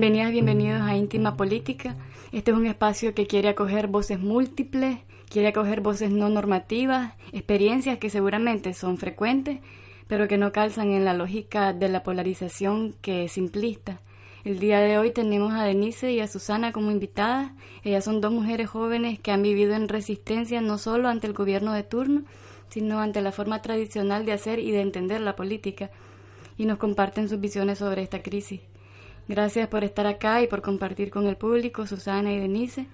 Bienvenidas, bienvenidos a Íntima Política. Este es un espacio que quiere acoger voces múltiples, quiere acoger voces no normativas, experiencias que seguramente son frecuentes, pero que no calzan en la lógica de la polarización que es simplista. El día de hoy tenemos a Denise y a Susana como invitadas. Ellas son dos mujeres jóvenes que han vivido en resistencia no solo ante el gobierno de turno, sino ante la forma tradicional de hacer y de entender la política, y nos comparten sus visiones sobre esta crisis. Gracias por estar acá y por compartir con el público, Susana y Denise.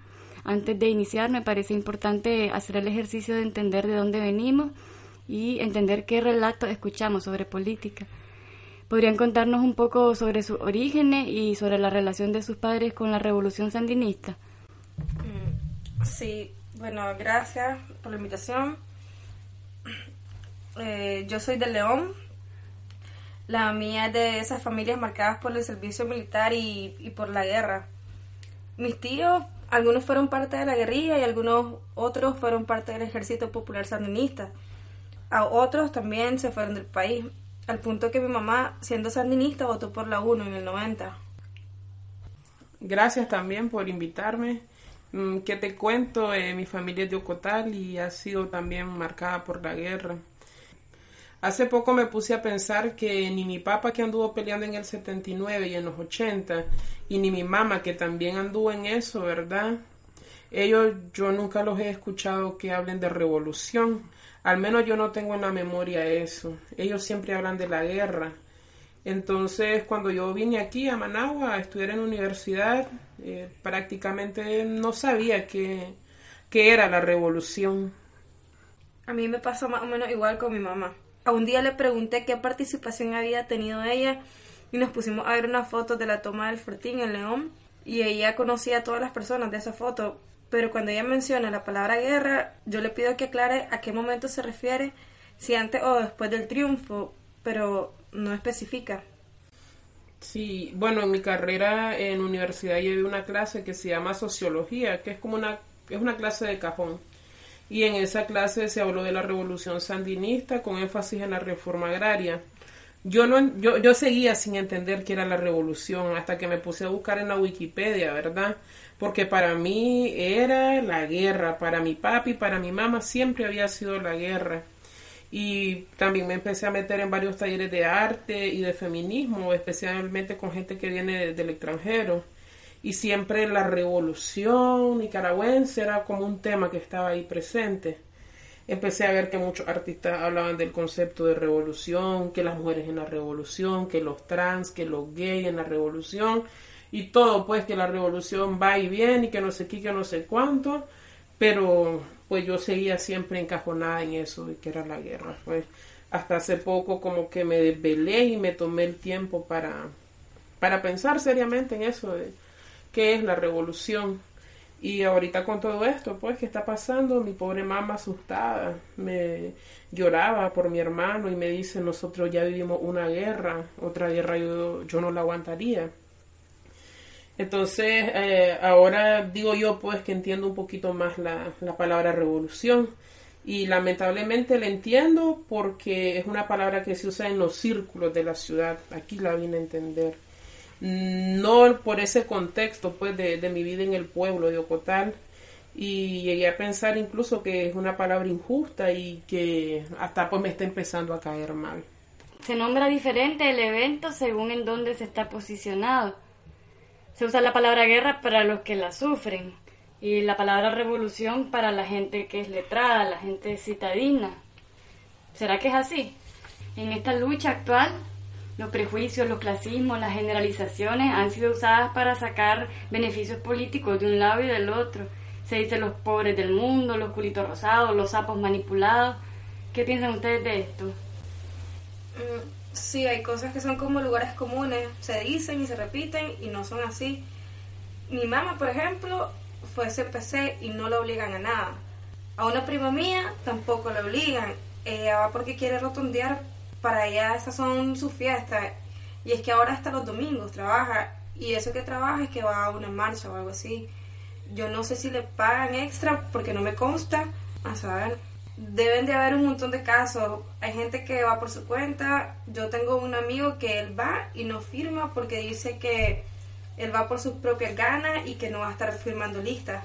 Antes de iniciar, me parece importante hacer el ejercicio de entender de dónde venimos y entender qué relatos escuchamos sobre política. ¿Podrían contarnos un poco sobre sus orígenes y sobre la relación de sus padres con la revolución sandinista? Mm, sí, bueno, gracias por la invitación. Eh, yo soy de León, la mía es de esas familias marcadas por el servicio militar y, por la guerra. Mis tíos, algunos fueron parte de la guerrilla y algunos otros fueron parte del ejército popular sandinista. A otros también se fueron del país, al punto que mi mamá, siendo sandinista, votó por la UNO en el 90. Gracias también por invitarme. Mm, que te cuento, eh, mi familia es de Ocotal y ha sido también marcada por la guerra. Hace poco me puse a pensar que ni mi papá que anduvo peleando en el 79 y en los 80, y ni mi mamá que también anduvo en eso, ¿verdad? Ellos yo nunca los he escuchado que hablen de revolución. Al menos yo no tengo en la memoria eso. Ellos siempre hablan de la guerra. Entonces, cuando yo vine aquí a Managua a estudiar en universidad, eh, prácticamente no sabía qué, qué era la revolución. A mí me pasó más o menos igual con mi mamá. A un día le pregunté qué participación había tenido ella y nos pusimos a ver una foto de la toma del Fortín en León y ella conocía a todas las personas de esa foto, pero cuando ella menciona la palabra guerra, yo le pido que aclare a qué momento se refiere, si antes o después del triunfo, pero no especifica. Sí, bueno, en mi carrera en universidad llevé una clase que se llama sociología, que es como una es una clase de cajón y en esa clase se habló de la revolución sandinista con énfasis en la reforma agraria. Yo, no, yo, yo seguía sin entender qué era la revolución hasta que me puse a buscar en la Wikipedia, ¿verdad? Porque para mí era la guerra, para mi papi, para mi mamá siempre había sido la guerra. Y también me empecé a meter en varios talleres de arte y de feminismo, especialmente con gente que viene del extranjero y siempre la revolución nicaragüense era como un tema que estaba ahí presente. Empecé a ver que muchos artistas hablaban del concepto de revolución, que las mujeres en la revolución, que los trans, que los gays en la revolución y todo, pues que la revolución va y viene y que no sé qué, que no sé cuánto, pero pues yo seguía siempre encajonada en eso de que era la guerra. Pues hasta hace poco como que me desvelé y me tomé el tiempo para, para pensar seriamente en eso qué es la revolución. Y ahorita con todo esto, pues, ¿qué está pasando? Mi pobre mamá asustada, me lloraba por mi hermano y me dice, nosotros ya vivimos una guerra, otra guerra yo, yo no la aguantaría. Entonces, eh, ahora digo yo, pues, que entiendo un poquito más la, la palabra revolución. Y lamentablemente la entiendo porque es una palabra que se usa en los círculos de la ciudad. Aquí la vine a entender no por ese contexto pues de, mi vida en el pueblo de Ocotal y llegué a pensar incluso que es una palabra injusta y que hasta pues me está empezando a caer mal. Se nombra diferente el evento según en dónde se está posicionado. Se usa la palabra guerra para los que la sufren y la palabra revolución para la gente que es letrada, la gente citadina. ¿Será que es así? En esta lucha actual los prejuicios, los clasismos, las generalizaciones han sido usadas para sacar beneficios políticos de un lado y del otro. Se dice los pobres del mundo, los culitos rosados, los sapos manipulados. ¿Qué piensan ustedes de esto? Mm, sí, hay cosas que son como lugares comunes, se dicen y se repiten y no son así. Mi mamá, por ejemplo, fue CPC y no la obligan a nada. A una prima mía tampoco la obligan. Ella va porque quiere rotondear para ella esas son sus fiestas. Y es que ahora hasta los domingos trabaja. Y eso que trabaja es que va a una marcha o algo así. Yo no sé si le pagan extra porque no me consta. A saber, deben de haber un montón de casos. Hay gente que va por su cuenta. Yo tengo un amigo que él va y no firma porque dice que él va por sus propias ganas y que no va a estar firmando listas.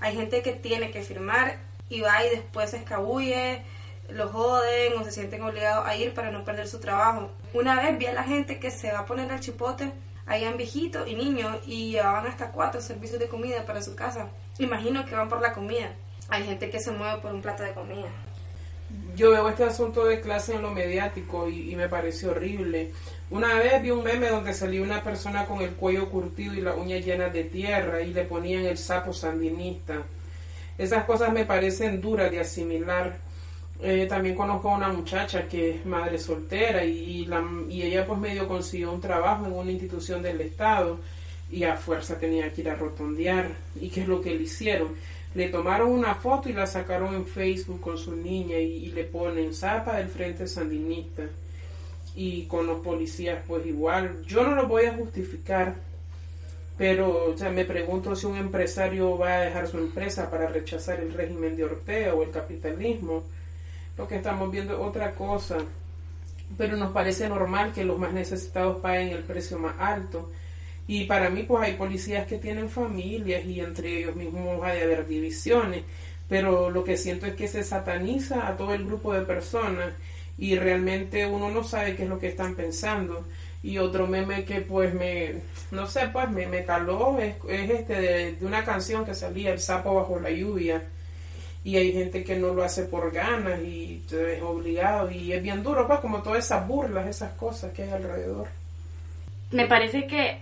Hay gente que tiene que firmar y va y después se escabulle, lo joden o se sienten obligados a ir para no perder su trabajo. Una vez vi a la gente que se va a poner al chipote, habían viejitos y niños y llevaban hasta cuatro servicios de comida para su casa. Imagino que van por la comida. Hay gente que se mueve por un plato de comida. Yo veo este asunto de clase en lo mediático y, me parece horrible. Una vez vi un meme donde salía una persona con el cuello curtido y las uñas llenas de tierra y le ponían el sapo sandinista. Esas cosas me parecen duras de asimilar. Eh, también conozco a una muchacha que es madre soltera y, la, y ella pues medio consiguió un trabajo en una institución del Estado y a fuerza tenía que ir a rotondear. ¿Y qué es lo que le hicieron? Le tomaron una foto y la sacaron en Facebook con su niña y, y le ponen zapa del Frente Sandinista y con los policías pues igual. Yo no lo voy a justificar, pero o sea, me pregunto si un empresario va a dejar su empresa para rechazar el régimen de Ortega o el capitalismo. Lo que estamos viendo es otra cosa, pero nos parece normal que los más necesitados paguen el precio más alto. Y para mí pues hay policías que tienen familias y entre ellos mismos hay de haber divisiones, pero lo que siento es que se sataniza a todo el grupo de personas y realmente uno no sabe qué es lo que están pensando. Y otro meme que pues me, no sé, pues me, me caló es, este de, una canción que salía, El sapo bajo la lluvia. Y hay gente que no lo hace por ganas y es obligado y es bien duro, pues como todas esas burlas, esas cosas que hay alrededor. Me parece que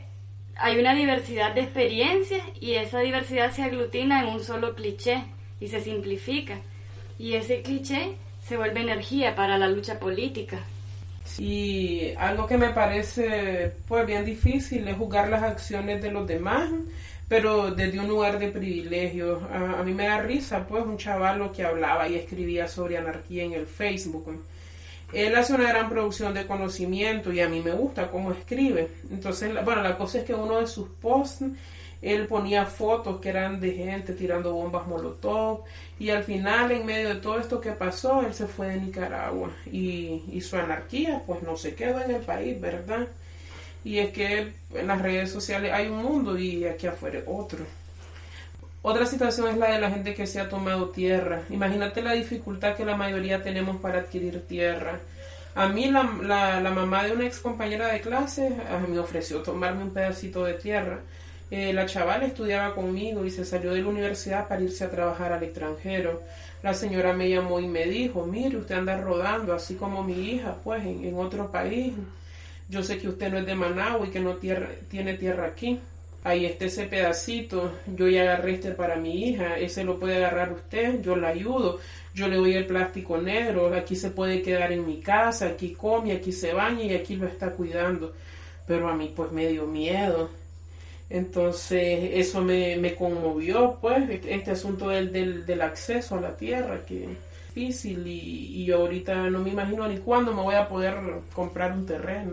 hay una diversidad de experiencias y esa diversidad se aglutina en un solo cliché y se simplifica. Y ese cliché se vuelve energía para la lucha política. Sí, algo que me parece pues bien difícil es juzgar las acciones de los demás, pero desde un lugar de privilegio. A, mí me da risa, pues, un chaval que hablaba y escribía sobre anarquía en el Facebook. Él hace una gran producción de conocimiento y a mí me gusta cómo escribe. Entonces, bueno, la cosa es que uno de sus posts él ponía fotos que eran de gente tirando bombas molotov y al final en medio de todo esto que pasó él se fue de Nicaragua y, y su anarquía pues no se quedó en el país, ¿verdad? Y es que en las redes sociales hay un mundo y aquí afuera otro. Otra situación es la de la gente que se ha tomado tierra. Imagínate la dificultad que la mayoría tenemos para adquirir tierra. A mí la, la, la mamá de una ex compañera de clase me ofreció tomarme un pedacito de tierra eh, la chavala estudiaba conmigo y se salió de la universidad para irse a trabajar al extranjero. La señora me llamó y me dijo, mire, usted anda rodando así como mi hija, pues, en, otro país. Yo sé que usted no es de Managua y que no tiene tierra aquí. Ahí está ese pedacito, yo ya agarré este para mi hija, ese lo puede agarrar usted, yo la ayudo, yo le doy el plástico negro, aquí se puede quedar en mi casa, aquí come, aquí se baña y aquí lo está cuidando. Pero a mí pues me dio miedo entonces eso me, me conmovió, pues, este asunto del, del, acceso a la tierra, que difícil y, y ahorita no me imagino ni cuándo me voy a poder comprar un terreno.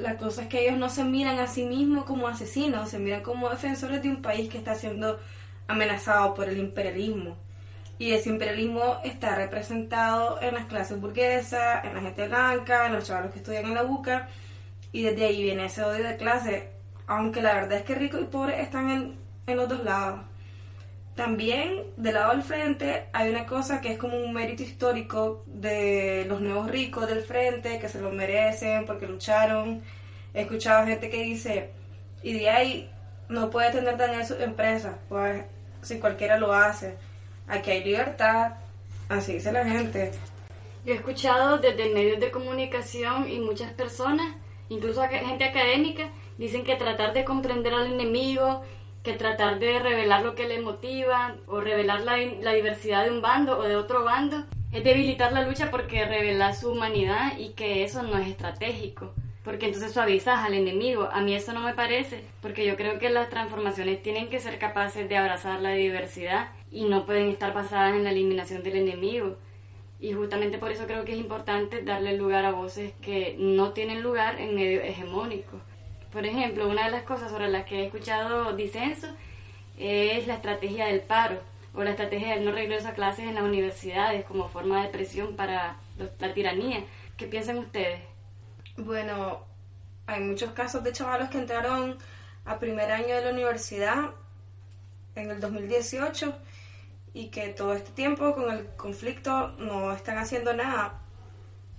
La cosa es que ellos no se miran a sí mismos como asesinos, se miran como defensores de un país que está siendo amenazado por el imperialismo. Y ese imperialismo está representado en las clases burguesas, en la gente blanca, en los chavales que estudian en la UCA, y desde ahí viene ese odio de clase aunque la verdad es que rico y pobre están en, en los dos lados. También del lado del frente hay una cosa que es como un mérito histórico de los nuevos ricos del frente que se lo merecen porque lucharon. He escuchado gente que dice, y de ahí no puede tener daño su empresa, pues si cualquiera lo hace. Aquí hay libertad, así dice la gente. Yo he escuchado desde medios de comunicación y muchas personas, incluso gente académica, Dicen que tratar de comprender al enemigo, que tratar de revelar lo que le motiva o revelar la, la diversidad de un bando o de otro bando es debilitar la lucha porque revela su humanidad y que eso no es estratégico porque entonces suavizas al enemigo. A mí eso no me parece, porque yo creo que las transformaciones tienen que ser capaces de abrazar la diversidad y no pueden estar basadas en la eliminación del enemigo. Y justamente por eso creo que es importante darle lugar a voces que no tienen lugar en medios hegemónicos. Por ejemplo, una de las cosas sobre las que he escuchado disenso es la estrategia del paro o la estrategia del no regreso a clases en las universidades como forma de presión para la tiranía. ¿Qué piensan ustedes? Bueno, hay muchos casos de chavalos que entraron a primer año de la universidad en el 2018 y que todo este tiempo con el conflicto no están haciendo nada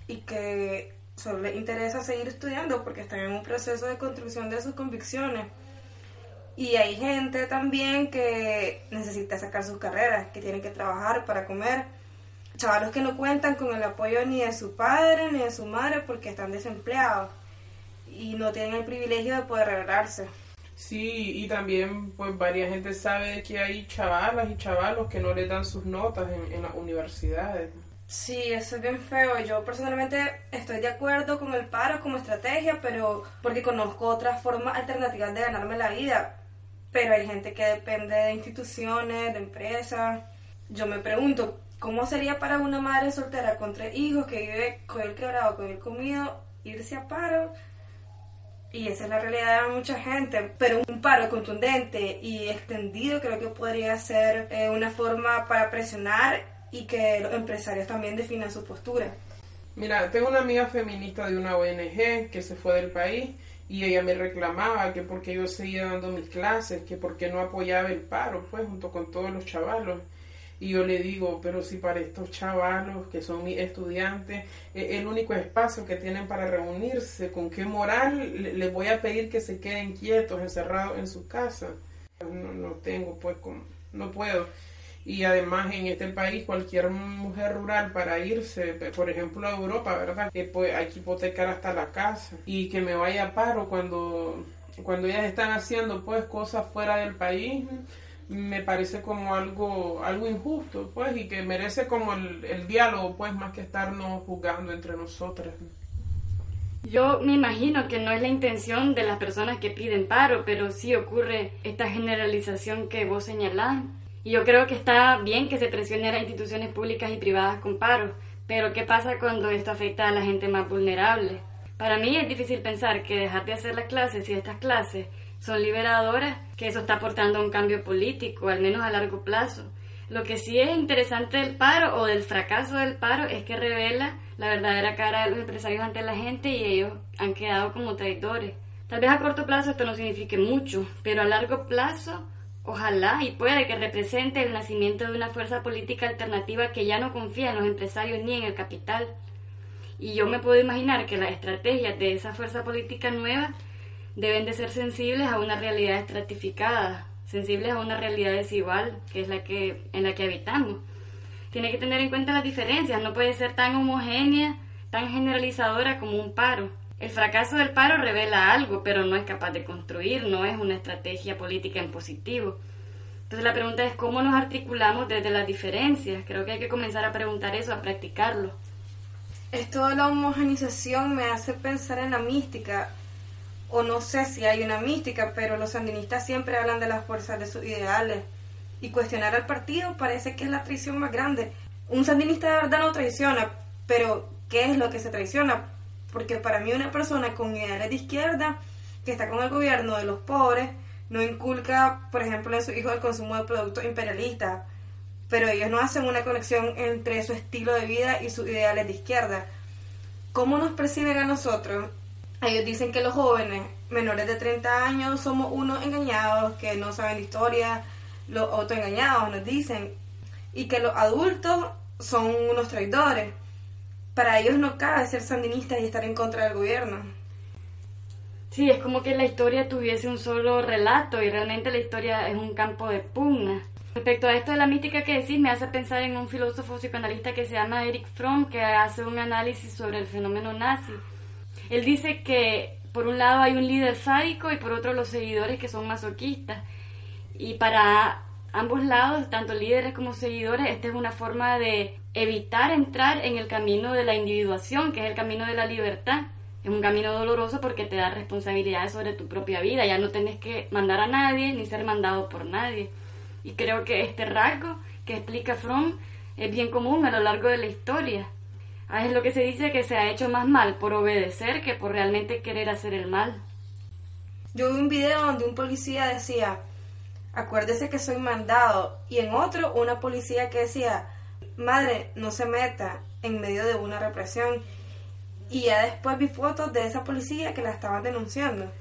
y que solo les interesa seguir estudiando porque están en un proceso de construcción de sus convicciones. Y hay gente también que necesita sacar sus carreras, que tienen que trabajar para comer. Chavalos que no cuentan con el apoyo ni de su padre ni de su madre porque están desempleados y no tienen el privilegio de poder revelarse. Sí, y también pues varias gente sabe que hay chavalas y chavalos que no les dan sus notas en, en las universidades. Sí, eso es bien feo. Yo personalmente estoy de acuerdo con el paro como estrategia, pero porque conozco otras formas alternativas de ganarme la vida. Pero hay gente que depende de instituciones, de empresas. Yo me pregunto, ¿cómo sería para una madre soltera con tres hijos que vive con el quebrado, con el comido, irse a paro? Y esa es la realidad de mucha gente, pero un paro contundente y extendido creo que podría ser eh, una forma para presionar y que los empresarios también definan su postura. Mira, tengo una amiga feminista de una ONG que se fue del país y ella me reclamaba que porque yo seguía dando mis clases, que porque no apoyaba el paro, pues junto con todos los chavalos. Y yo le digo, pero si para estos chavalos que son mis estudiantes, es el único espacio que tienen para reunirse, ¿con qué moral les voy a pedir que se queden quietos, encerrados en su casa? No, no tengo, pues, no puedo. Y además en este país cualquier mujer rural para irse, por ejemplo a Europa, ¿verdad? Que pues hay que hipotecar hasta la casa. Y que me vaya a paro cuando, cuando ellas están haciendo pues cosas fuera del país me parece como algo algo injusto pues y que merece como el, el diálogo pues más que estarnos juzgando entre nosotras. Yo me imagino que no es la intención de las personas que piden paro pero sí ocurre esta generalización que vos señalás y yo creo que está bien que se presione a las instituciones públicas y privadas con paro pero qué pasa cuando esto afecta a la gente más vulnerable para mí es difícil pensar que dejar de hacer las clases y estas clases son liberadoras, que eso está aportando un cambio político, al menos a largo plazo. Lo que sí es interesante del paro o del fracaso del paro es que revela la verdadera cara de los empresarios ante la gente y ellos han quedado como traidores. Tal vez a corto plazo esto no signifique mucho, pero a largo plazo ojalá y puede que represente el nacimiento de una fuerza política alternativa que ya no confía en los empresarios ni en el capital. Y yo me puedo imaginar que las estrategias de esa fuerza política nueva deben de ser sensibles a una realidad estratificada, sensibles a una realidad desigual, que es la que, en la que habitamos. Tiene que tener en cuenta las diferencias, no puede ser tan homogénea, tan generalizadora como un paro. El fracaso del paro revela algo, pero no es capaz de construir, no es una estrategia política en positivo. Entonces la pregunta es cómo nos articulamos desde las diferencias. Creo que hay que comenzar a preguntar eso, a practicarlo. Esto de la homogenización me hace pensar en la mística o no sé si hay una mística, pero los sandinistas siempre hablan de las fuerzas de sus ideales. Y cuestionar al partido parece que es la traición más grande. Un sandinista de verdad no traiciona, pero ¿qué es lo que se traiciona? Porque para mí una persona con ideales de izquierda, que está con el gobierno de los pobres, no inculca, por ejemplo, en su hijo el consumo de productos imperialistas, pero ellos no hacen una conexión entre su estilo de vida y sus ideales de izquierda. ¿Cómo nos perciben a nosotros? Ellos dicen que los jóvenes menores de 30 años somos unos engañados, que no saben de historia, los autoengañados nos dicen, y que los adultos son unos traidores. Para ellos no cabe ser sandinistas y estar en contra del gobierno. Sí, es como que la historia tuviese un solo relato y realmente la historia es un campo de pugna. Respecto a esto de la mística que decís, me hace pensar en un filósofo psicoanalista que se llama Eric Fromm, que hace un análisis sobre el fenómeno nazi él dice que por un lado hay un líder sádico y por otro los seguidores que son masoquistas. Y para ambos lados, tanto líderes como seguidores, esta es una forma de evitar entrar en el camino de la individuación, que es el camino de la libertad. Es un camino doloroso porque te da responsabilidades sobre tu propia vida. Ya no tienes que mandar a nadie ni ser mandado por nadie. Y creo que este rasgo que explica Fromm es bien común a lo largo de la historia. Ah, es lo que se dice que se ha hecho más mal por obedecer que por realmente querer hacer el mal. Yo vi un video donde un policía decía, acuérdese que soy mandado, y en otro una policía que decía, madre, no se meta en medio de una represión. Y ya después vi fotos de esa policía que la estaban denunciando.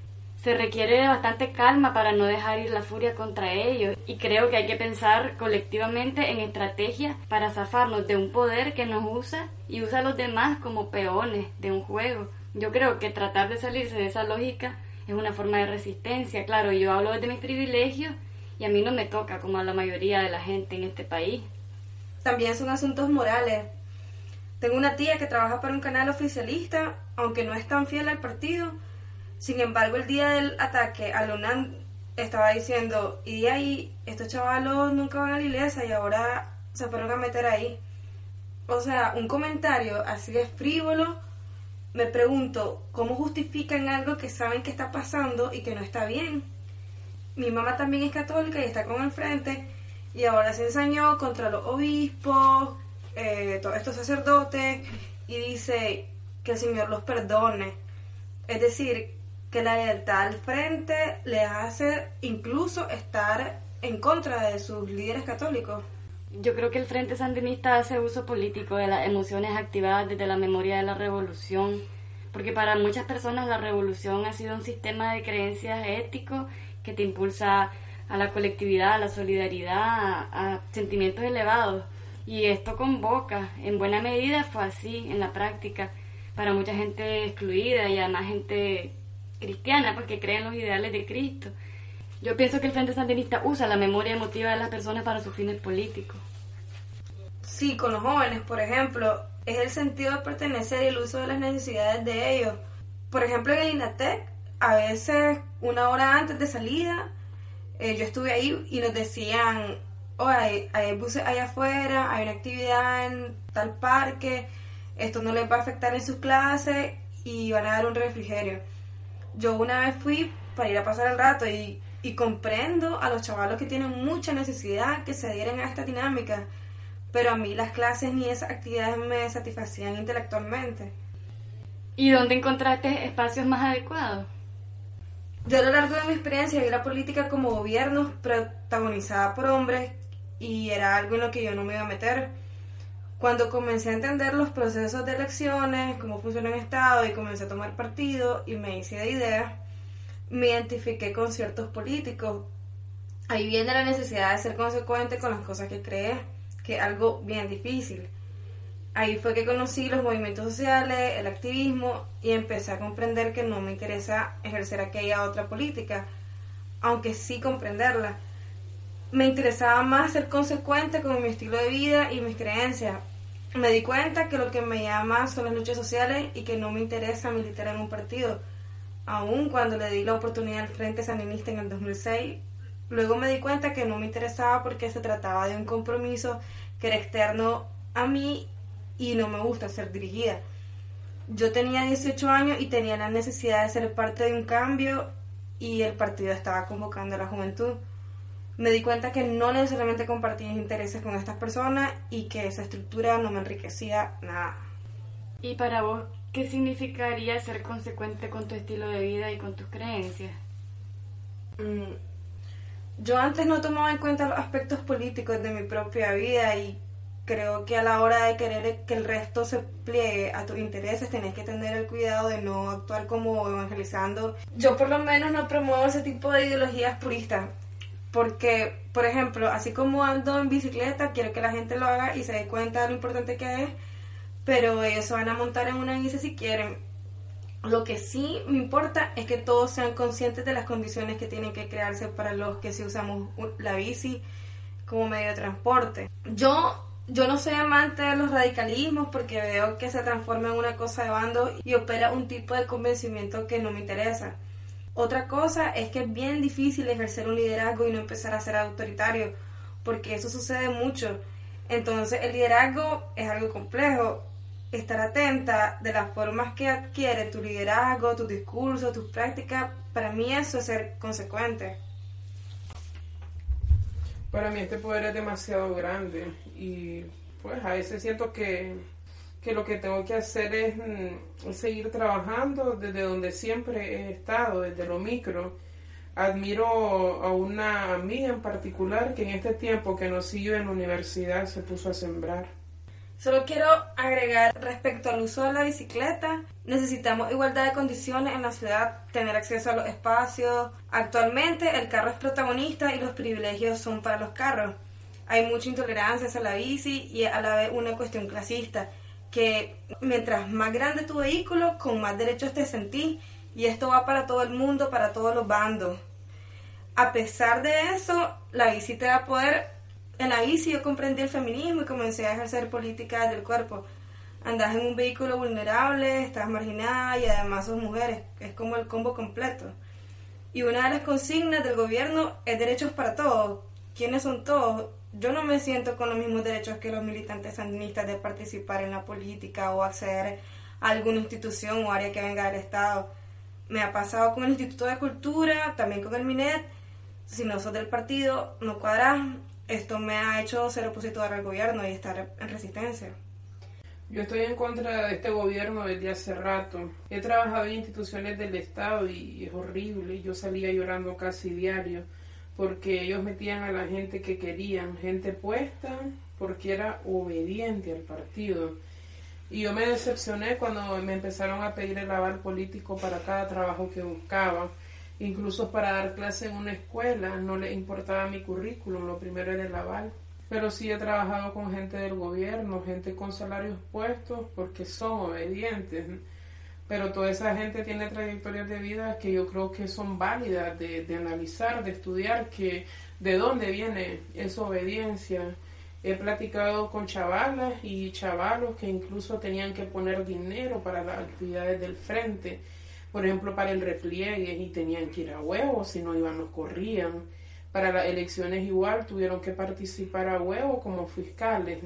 se requiere de bastante calma para no dejar ir la furia contra ellos y creo que hay que pensar colectivamente en estrategias para zafarnos de un poder que nos usa y usa a los demás como peones de un juego. Yo creo que tratar de salirse de esa lógica es una forma de resistencia. Claro, yo hablo de mis privilegios y a mí no me toca como a la mayoría de la gente en este país. También son asuntos morales. Tengo una tía que trabaja para un canal oficialista, aunque no es tan fiel al partido, sin embargo, el día del ataque a Lunan estaba diciendo, y ahí, estos chavalos nunca van a la iglesia y ahora se fueron a meter ahí. O sea, un comentario así de frívolo, me pregunto, ¿cómo justifican algo que saben que está pasando y que no está bien? Mi mamá también es católica y está con el frente, y ahora se ensañó contra los obispos, eh, todos estos sacerdotes, y dice que el Señor los perdone. Es decir, que la lealtad al frente le hace incluso estar en contra de sus líderes católicos. Yo creo que el Frente Sandinista hace uso político de las emociones activadas desde la memoria de la revolución, porque para muchas personas la revolución ha sido un sistema de creencias ético que te impulsa a la colectividad, a la solidaridad, a, sentimientos elevados. Y esto convoca, en buena medida fue así en la práctica, para mucha gente excluida y además gente cristiana, porque pues, cree en los ideales de Cristo. Yo pienso que el Frente Sandinista usa la memoria emotiva de las personas para sus fines políticos. Sí, con los jóvenes, por ejemplo, es el sentido de pertenecer y el uso de las necesidades de ellos. Por ejemplo, en el INATEC, a veces una hora antes de salida, eh, yo estuve ahí y nos decían, oh, hay, hay buses allá afuera, hay una actividad en tal parque, esto no les va a afectar en sus clases y van a dar un refrigerio yo una vez fui para ir a pasar el rato y, comprendo a los chavalos que tienen mucha necesidad que se adhieren a esta dinámica, pero a mí las clases ni esas actividades me satisfacían intelectualmente. ¿Y dónde encontraste espacios más adecuados? Yo a lo largo de mi experiencia vi la política como gobierno protagonizada por hombres y era algo en lo que yo no me iba a meter. Cuando comencé a entender los procesos de elecciones, cómo funciona el Estado y comencé a tomar partido y me hice de ideas, me identifiqué con ciertos políticos. Ahí viene la necesidad de ser consecuente con las cosas que crees, que es algo bien difícil. Ahí fue que conocí los movimientos sociales, el activismo y empecé a comprender que no me interesa ejercer aquella otra política, aunque sí comprenderla. Me interesaba más ser consecuente con mi estilo de vida y mis creencias, me di cuenta que lo que me llama son las luchas sociales y que no me interesa militar en un partido. Aún cuando le di la oportunidad al Frente Sandinista en el 2006, luego me di cuenta que no me interesaba porque se trataba de un compromiso que era externo a mí y no me gusta ser dirigida. Yo tenía 18 años y tenía la necesidad de ser parte de un cambio y el partido estaba convocando a la juventud me di cuenta que no necesariamente compartía intereses con estas personas y que esa estructura no me enriquecía nada. ¿Y para vos qué significaría ser consecuente con tu estilo de vida y con tus creencias? Mm, yo antes no tomaba en cuenta los aspectos políticos de mi propia vida y creo que a la hora de querer que el resto se pliegue a tus intereses tenés que tener el cuidado de no actuar como evangelizando. Yo por lo menos no promuevo ese tipo de ideologías puristas porque, por ejemplo, así como ando en bicicleta, quiero que la gente lo haga y se dé cuenta de lo importante que es, pero ellos van a montar en una bici si quieren. Lo que sí me importa es que todos sean conscientes de las condiciones que tienen que crearse para los que sí usamos la bici como medio de transporte. Yo, yo no soy amante de los radicalismos porque veo que se transforma en una cosa de bando y opera un tipo de convencimiento que no me interesa. Otra cosa es que es bien difícil ejercer un liderazgo y no empezar a ser autoritario, porque eso sucede mucho. Entonces el liderazgo es algo complejo. Estar atenta de las formas que adquiere tu liderazgo, tu discurso, tus prácticas, para mí eso es ser consecuente. Para mí este poder es demasiado grande y pues a veces siento que que lo que tengo que hacer es, mm, seguir trabajando desde donde siempre he estado, desde lo micro. Admiro a una amiga en particular que en este tiempo que nos siguió en la universidad se puso a sembrar. Solo quiero agregar respecto al uso de la bicicleta, necesitamos igualdad de condiciones en la ciudad, tener acceso a los espacios. Actualmente el carro es protagonista y los privilegios son para los carros. Hay mucha intolerancia hacia la bici y a la vez una cuestión clasista, que mientras más grande tu vehículo, con más derechos te sentís y esto va para todo el mundo, para todos los bandos. A pesar de eso, la bici te va a poder en la bici yo comprendí el feminismo y comencé a ejercer políticas del cuerpo. Andás en un vehículo vulnerable, estás marginada y además sos mujeres. Es como el combo completo. Y una de las consignas del gobierno es derechos para todos. ¿Quiénes son todos? Yo no me siento con los mismos derechos que los militantes sandinistas de participar en la política o acceder a alguna institución o área que venga del Estado. Me ha pasado con el Instituto de Cultura, también con el MINET. Si no sos del partido, no cuadras esto me ha hecho ser opositor al gobierno y estar en resistencia. Yo estoy en contra de este gobierno desde hace rato. He trabajado en instituciones del Estado y es horrible. Yo salía llorando casi diario porque ellos metían a la gente que querían, gente puesta porque era obediente al partido. Y yo me decepcioné cuando me empezaron a pedir el aval político para cada trabajo que buscaba Incluso para dar clase en una escuela no le importaba mi currículum, lo primero era el aval. Pero sí he trabajado con gente del gobierno, gente con salarios puestos porque son obedientes. Pero toda esa gente tiene trayectorias de vida que yo creo que son válidas de, analizar, de estudiar, que de dónde viene esa obediencia. He platicado con chavalas y chavalos que incluso tenían que poner dinero para las actividades del frente por ejemplo, para el repliegue y tenían que ir a huevos, si no iban los corrían. Para las elecciones igual tuvieron que participar a huevo como fiscales.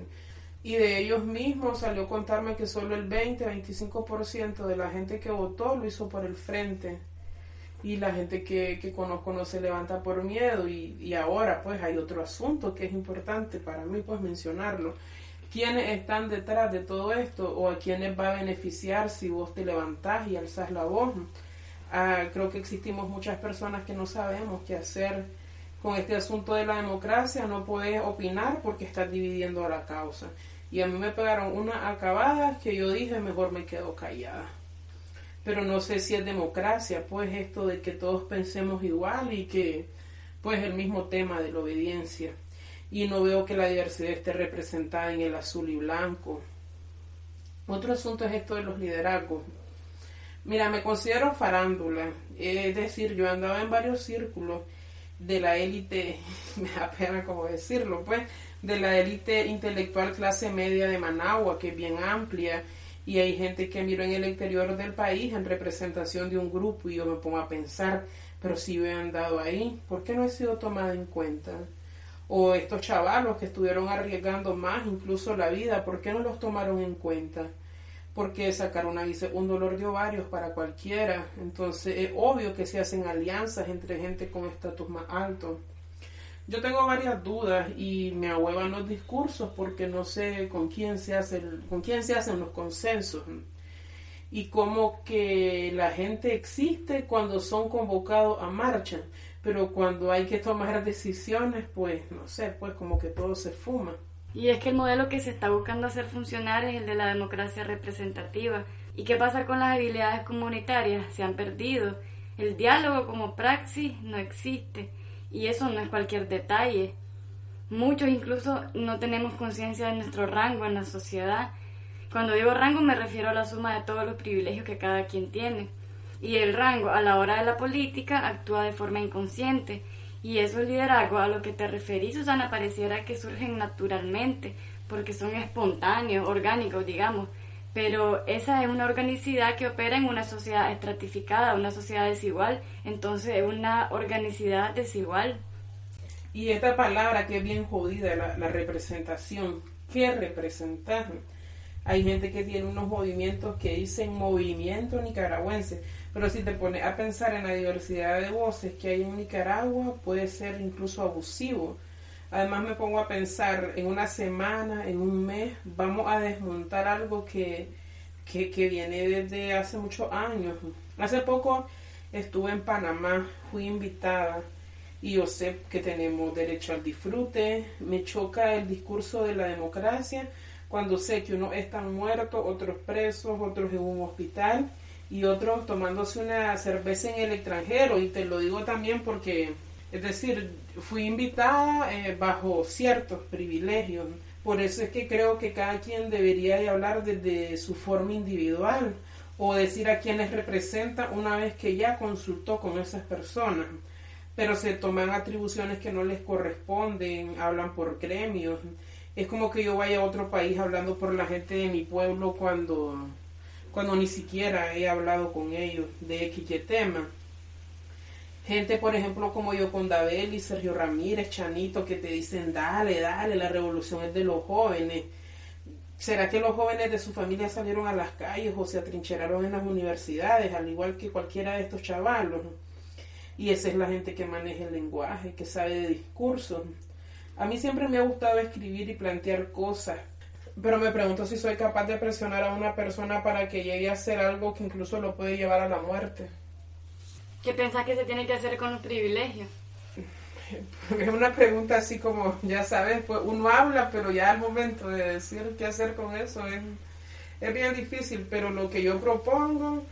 Y de ellos mismos salió a contarme que solo el 20-25% de la gente que votó lo hizo por el frente. Y la gente que, que conozco no se levanta por miedo. Y, y ahora pues hay otro asunto que es importante para mí pues mencionarlo quiénes están detrás de todo esto o a quiénes va a beneficiar si vos te levantás y alzás la voz. Ah, creo que existimos muchas personas que no sabemos qué hacer con este asunto de la democracia, no podés opinar porque estás dividiendo la causa. Y a mí me pegaron una acabada que yo dije, mejor me quedo callada. Pero no sé si es democracia, pues esto de que todos pensemos igual y que, pues el mismo tema de la obediencia y no veo que la diversidad esté representada en el azul y blanco. Otro asunto es esto de los liderazgos. Mira, me considero farándula, es decir, yo andaba en varios círculos de la élite, me da pena como decirlo, pues, de la élite intelectual clase media de Managua, que es bien amplia, y hay gente que miro en el exterior del país en representación de un grupo y yo me pongo a pensar, pero si yo he andado ahí, ¿por qué no he sido tomada en cuenta? o estos chavalos que estuvieron arriesgando más incluso la vida, ¿por qué no los tomaron en cuenta? Porque sacar una un dolor de ovarios para cualquiera, entonces es obvio que se hacen alianzas entre gente con estatus más alto. Yo tengo varias dudas y me ahuevan los discursos porque no sé con quién se hace con quién se hacen los consensos y cómo que la gente existe cuando son convocados a marcha pero cuando hay que tomar decisiones, pues no sé, pues como que todo se fuma. Y es que el modelo que se está buscando hacer funcionar es el de la democracia representativa. ¿Y qué pasa con las habilidades comunitarias? Se han perdido. El diálogo como praxis no existe. Y eso no es cualquier detalle. Muchos incluso no tenemos conciencia de nuestro rango en la sociedad. Cuando digo rango me refiero a la suma de todos los privilegios que cada quien tiene y el rango a la hora de la política actúa de forma inconsciente. Y esos liderazgos a lo que te referís, Susana, pareciera que surgen naturalmente, porque son espontáneos, orgánicos, digamos. Pero esa es una organicidad que opera en una sociedad estratificada, una sociedad desigual. Entonces es una organicidad desigual. Y esta palabra que es bien jodida, la, la representación, ¿qué representar? Hay gente que tiene unos movimientos que dicen movimiento nicaragüense pero si te pones a pensar en la diversidad de voces que hay en Nicaragua, puede ser incluso abusivo. Además me pongo a pensar, en una semana, en un mes, vamos a desmontar algo que, que, viene desde hace muchos años. Hace poco estuve en Panamá, fui invitada y yo sé que tenemos derecho al disfrute. Me choca el discurso de la democracia cuando sé que unos están muertos, otros presos, otros en un hospital y otros tomándose una cerveza en el extranjero. Y te lo digo también porque, es decir, fui invitada eh, bajo ciertos privilegios. Por eso es que creo que cada quien debería de hablar desde su forma individual o decir a quienes representa una vez que ya consultó con esas personas. Pero se toman atribuciones que no les corresponden, hablan por gremios. Es como que yo vaya a otro país hablando por la gente de mi pueblo cuando, cuando ni siquiera he hablado con ellos de X tema. Gente, por ejemplo, como yo con Dabel y Sergio Ramírez, Chanito, que te dicen, dale, dale, la revolución es de los jóvenes ¿Será que los jóvenes de su familia salieron a las calles o se atrincheraron en las universidades, al igual que cualquiera de estos chavalos? Y esa es la gente que maneja el lenguaje, que sabe de discursos. A mí siempre me ha gustado escribir y plantear cosas, pero me pregunto si soy capaz de presionar a una persona para que llegue a hacer algo que incluso lo puede llevar a la muerte. ¿Qué pensás que se tiene que hacer con los privilegios? es una pregunta así como, ya sabes, pues uno habla, pero ya al momento de decir qué hacer con eso es, es bien difícil, pero lo que yo propongo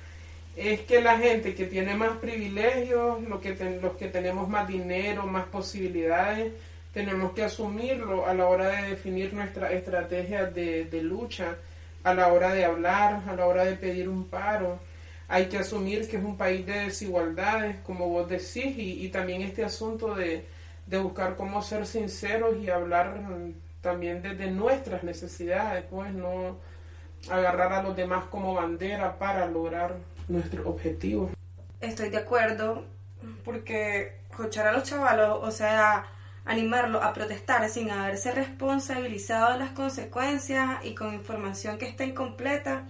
es que la gente que tiene más privilegios, lo que los que tenemos más dinero, más posibilidades, tenemos que asumirlo a la hora de definir nuestra estrategia de, de lucha, a la hora de hablar, a la hora de pedir un paro hay que asumir que es un país de desigualdades, como vos decís, y, también este asunto de, buscar cómo ser sinceros y hablar también desde nuestras necesidades, pues no agarrar a los demás como bandera para lograr nuestro objetivo. Estoy de acuerdo, porque escuchar a los chavalos, o sea, animarlos a protestar sin haberse responsabilizado de las consecuencias y con información que esté incompleta,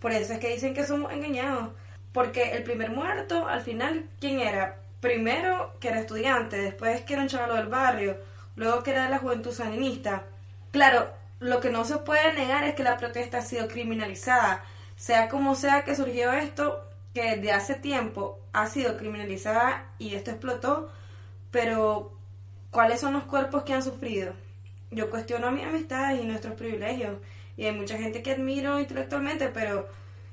por eso es que dicen que somos engañados. Porque el primer muerto, al final, ¿quién era? Primero que era estudiante, después que era un chaval del barrio, luego que era de la juventud sandinista. Claro, lo que no se puede negar es que la protesta ha sido criminalizada. Sea como sea que surgió esto, que desde hace tiempo ha sido criminalizada y esto explotó, pero ¿cuáles son los cuerpos que han sufrido? Yo cuestiono a mis amistades y nuestros privilegios y hay mucha gente que admiro intelectualmente, pero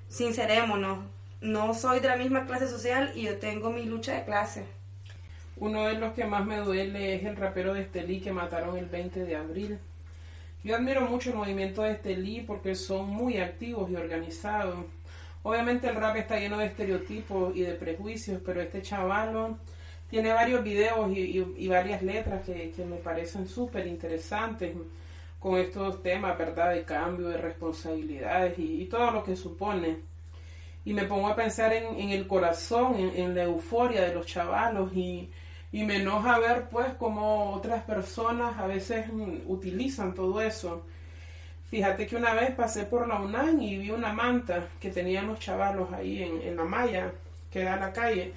sincerémonos, no soy de la misma clase social y yo tengo mi lucha de clase. Uno de los que más me duele es el rapero de Estelí que mataron el 20 de abril. Yo admiro mucho el movimiento de Estelí porque son muy activos y organizados. Obviamente el rap está lleno de estereotipos y de prejuicios, pero este chavalo tiene varios videos y, varias letras que, que me parecen súper interesantes con estos temas, ¿verdad? De cambio, de responsabilidades y, todo lo que supone. Y me pongo a pensar en, el corazón, en, la euforia de los chavalos y, me enoja ver pues cómo otras personas a veces utilizan todo eso. Fíjate que una vez pasé por la UNAM y vi una manta que tenían los chavalos ahí en, en la malla que da a la calle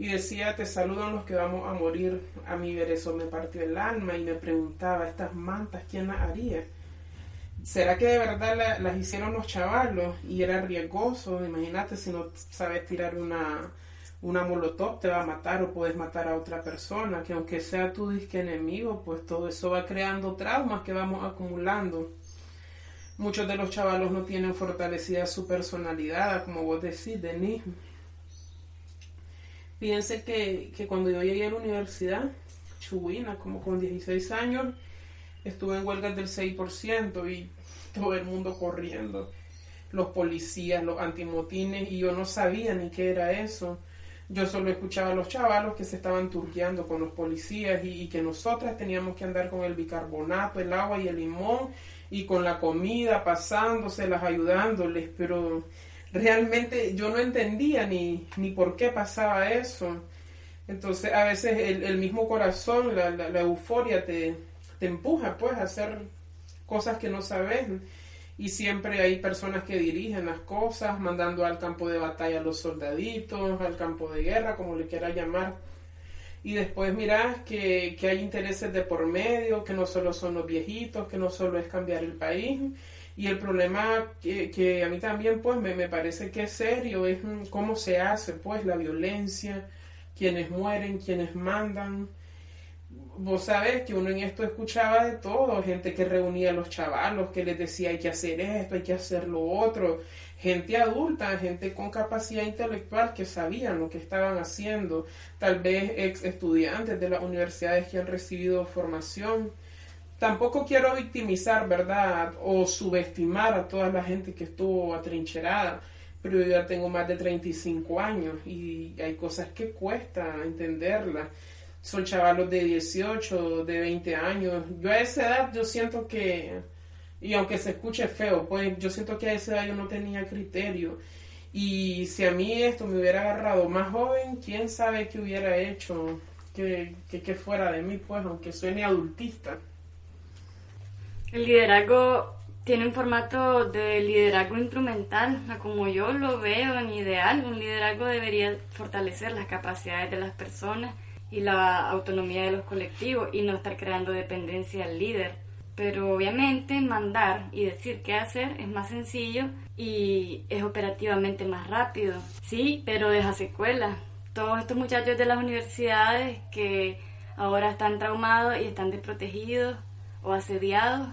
y decía, te saludan los que vamos a morir. A mí ver eso me partió el alma y me preguntaba, estas mantas, ¿quién las haría? ¿Será que de verdad las hicieron los chavalos y era riesgoso? Imagínate si no sabes tirar una, una molotov te va a matar o puedes matar a otra persona, que aunque sea tu disque enemigo, pues todo eso va creando traumas que vamos acumulando. Muchos de los chavalos no tienen fortalecida su personalidad, como vos decís, Denis. Fíjense que, que cuando yo llegué a la universidad, Chubina, como con 16 años, estuve en huelgas del 6% y todo el mundo corriendo. Los policías, los antimotines, y yo no sabía ni qué era eso. Yo solo escuchaba a los chavalos que se estaban turqueando con los policías y, y, que nosotras teníamos que andar con el bicarbonato, el agua y el limón y con la comida pasándoselas, ayudándoles, pero realmente yo no entendía ni, ni por qué pasaba eso. Entonces a veces el, mismo corazón, la, la, euforia te, te, empuja pues a hacer cosas que no sabes. Y siempre hay personas que dirigen las cosas, mandando al campo de batalla a los soldaditos, al campo de guerra, como le quiera llamar. Y después mirás que, que hay intereses de por medio, que no solo son los viejitos, que no solo es cambiar el país, y el problema que, a mí también pues me, parece que es serio es cómo se hace pues la violencia, quienes mueren, quienes mandan. vos sabés que uno en esto escuchaba de todo, gente que reunía a los chavalos, que les decía hay que hacer esto, hay que hacer lo otro, gente adulta, gente con capacidad intelectual que sabían lo que estaban haciendo, tal vez ex estudiantes de las universidades que han recibido formación. Tampoco quiero victimizar, ¿verdad? O subestimar a toda la gente que estuvo atrincherada, pero yo ya tengo más de 35 años y hay cosas que cuesta entenderlas son chavalos de 18, de 20 años. Yo a esa edad yo siento que, y aunque se escuche feo, pues yo siento que a esa edad yo no tenía criterio. Y si a mí esto me hubiera agarrado más joven, quién sabe qué hubiera hecho que, que, fuera de mí, pues, aunque suene adultista. El liderazgo tiene un formato de liderazgo instrumental, como yo lo veo en ideal. Un liderazgo debería fortalecer las capacidades de las personas y la autonomía de los colectivos y no estar creando dependencia al líder. Pero obviamente mandar y decir qué hacer es más sencillo y es operativamente más rápido. Sí, pero deja secuelas. Todos estos muchachos de las universidades que ahora están traumados y están desprotegidos o asediados.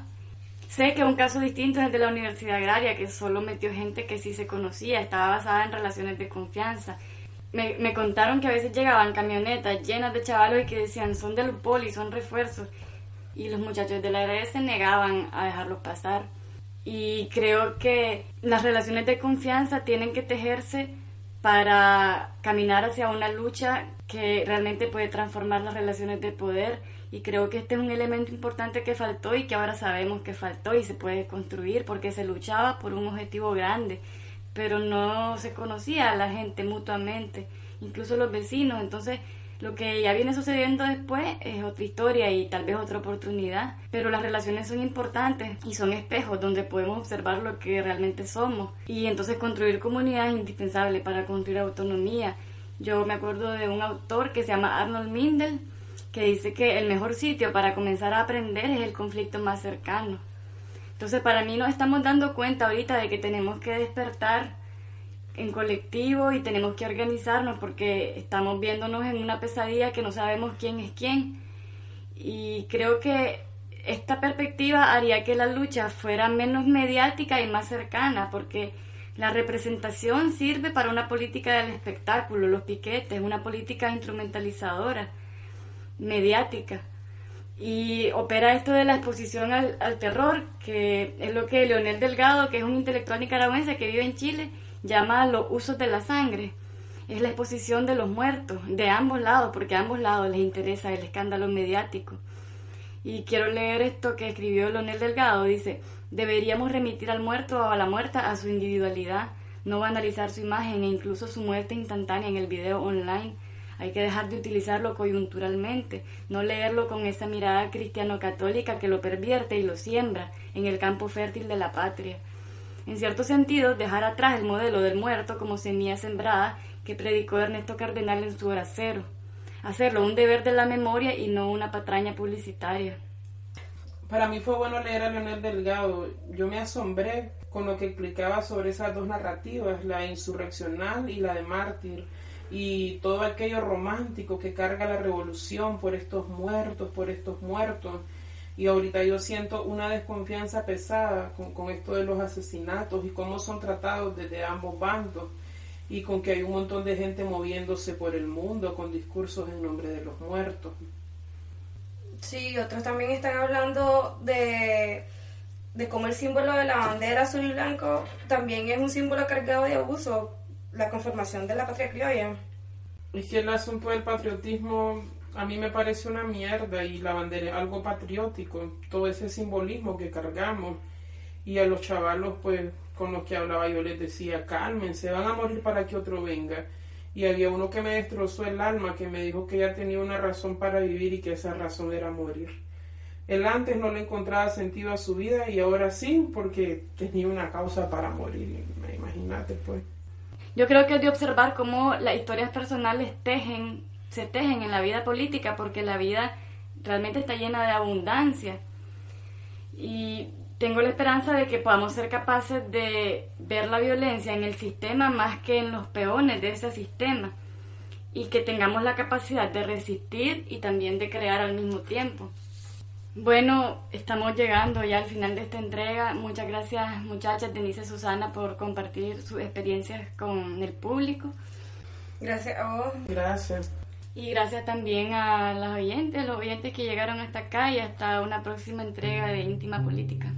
Sé que un caso distinto es el de la Universidad Agraria, que solo metió gente que sí se conocía, estaba basada en relaciones de confianza me, me, contaron que a veces llegaban camionetas llenas de chavalos y que decían son del poli, son refuerzos. Y los muchachos de la área se negaban a dejarlos pasar. Y creo que las relaciones de confianza tienen que tejerse para caminar hacia una lucha que realmente puede transformar las relaciones de poder. Y creo que este es un elemento importante que faltó y que ahora sabemos que faltó y se puede construir porque se luchaba por un objetivo grande pero no se conocía a la gente mutuamente, incluso los vecinos. Entonces, lo que ya viene sucediendo después es otra historia y tal vez otra oportunidad, pero las relaciones son importantes y son espejos donde podemos observar lo que realmente somos. Y entonces construir comunidad es indispensable para construir autonomía. Yo me acuerdo de un autor que se llama Arnold Mindel, que dice que el mejor sitio para comenzar a aprender es el conflicto más cercano. Entonces, para mí nos estamos dando cuenta ahorita de que tenemos que despertar en colectivo y tenemos que organizarnos porque estamos viéndonos en una pesadilla que no sabemos quién es quién. Y creo que esta perspectiva haría que la lucha fuera menos mediática y más cercana, porque la representación sirve para una política del espectáculo, los piquetes, una política instrumentalizadora, mediática y opera esto de la exposición al, terror, que es lo que Leonel Delgado, que es un intelectual nicaragüense que vive en Chile, llama los usos de la sangre. Es la exposición de los muertos, de ambos lados, porque a ambos lados les interesa el escándalo mediático. Y quiero leer esto que escribió Leonel Delgado, dice, deberíamos remitir al muerto o a la muerta a su individualidad, no banalizar su imagen e incluso su muerte instantánea en el video online hay que dejar de utilizarlo coyunturalmente, no leerlo con esa mirada cristiano-católica que lo pervierte y lo siembra en el campo fértil de la patria. En cierto sentido, dejar atrás el modelo del muerto como semilla sembrada que predicó Ernesto Cardenal en su hora cero. Hacerlo un deber de la memoria y no una patraña publicitaria. Para mí fue bueno leer a Leonel Delgado. Yo me asombré con lo que explicaba sobre esas dos narrativas, la insurreccional y la de mártir y todo aquello romántico que carga la revolución por estos muertos, por estos muertos. Y ahorita yo siento una desconfianza pesada con, esto de los asesinatos y cómo son tratados desde ambos bandos y con que hay un montón de gente moviéndose por el mundo con discursos en nombre de los muertos. Sí, otros también están hablando de, de cómo el símbolo de la bandera azul y blanco también es un símbolo cargado de abuso la conformación de la patria criolla. Es que el asunto del patriotismo a mí me parece una mierda y la bandera algo patriótico, todo ese simbolismo que cargamos. Y a los chavalos, pues, con los que hablaba yo les decía, cálmense, van a morir para que otro venga. Y había uno que me destrozó el alma, que me dijo que ya tenía una razón para vivir y que esa razón era morir. Él antes no le encontraba sentido a su vida y ahora sí, porque tenía una causa para morir. Imagínate, pues. Yo creo que es de observar cómo las historias personales tejen, se tejen en la vida política, porque la vida realmente está llena de abundancia. Y tengo la esperanza de que podamos ser capaces de ver la violencia en el sistema más que en los peones de ese sistema. y que tengamos la capacidad de resistir y también de crear al mismo tiempo. Bueno, estamos llegando ya al final de esta entrega. Muchas gracias muchachas, Denise y Susana, por compartir sus experiencias con el público. Gracias a vos. Gracias. Y gracias también a los oyentes, los oyentes que llegaron hasta acá y hasta una próxima entrega de Íntima Política.